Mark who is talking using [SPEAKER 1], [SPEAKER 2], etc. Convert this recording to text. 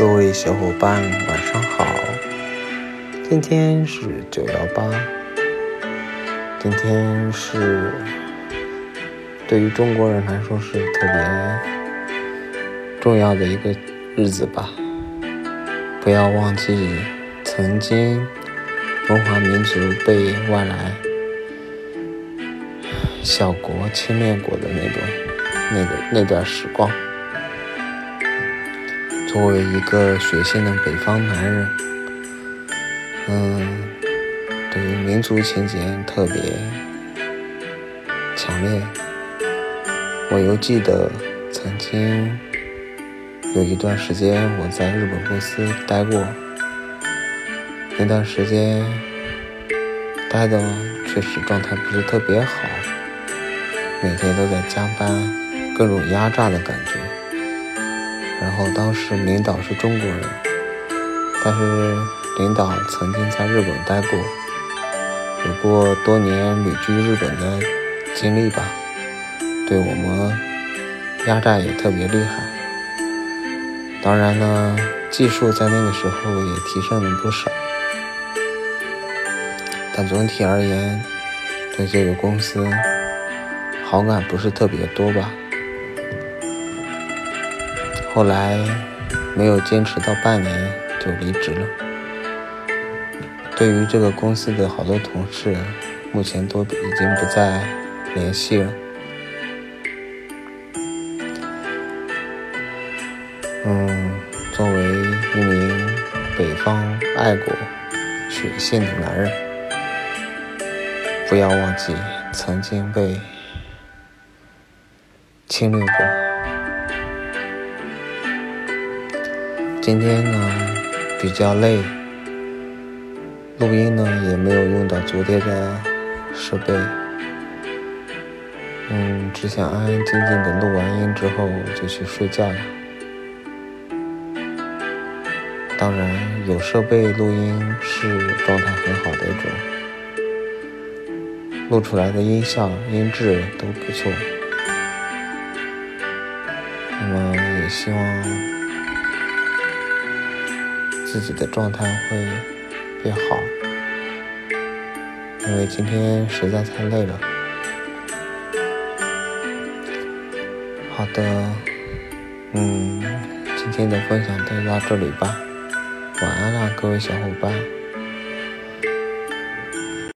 [SPEAKER 1] 各位小伙伴，晚上好！今天是九幺八，今天是对于中国人来说是特别重要的一个日子吧。不要忘记曾经中华民族被外来小国侵略过的那种、那个那段时光。作为一个血性的北方男人，嗯，对于民族情结特别强烈。我犹记得曾经有一段时间我在日本公司待过，那段时间待的确实状态不是特别好，每天都在加班，各种压榨的感觉。然后当时领导是中国人，但是领导曾经在日本待过，有过多年旅居日本的经历吧，对我们压榨也特别厉害。当然呢，技术在那个时候也提升了不少，但总体而言，对这个公司好感不是特别多吧。后来没有坚持到半年就离职了。对于这个公司的好多同事，目前都已经不再联系了。嗯，作为一名北方爱国血性的男人，不要忘记曾经被侵略过。今天呢比较累，录音呢也没有用到昨天的设备，嗯，只想安安静静的录完音之后就去睡觉了。当然，有设备录音是状态很好的一种，录出来的音效、音质都不错。那么也希望。自己的状态会变好，因为今天实在太累了。好的，嗯，今天的分享就到这里吧，晚安啦，各位小伙伴。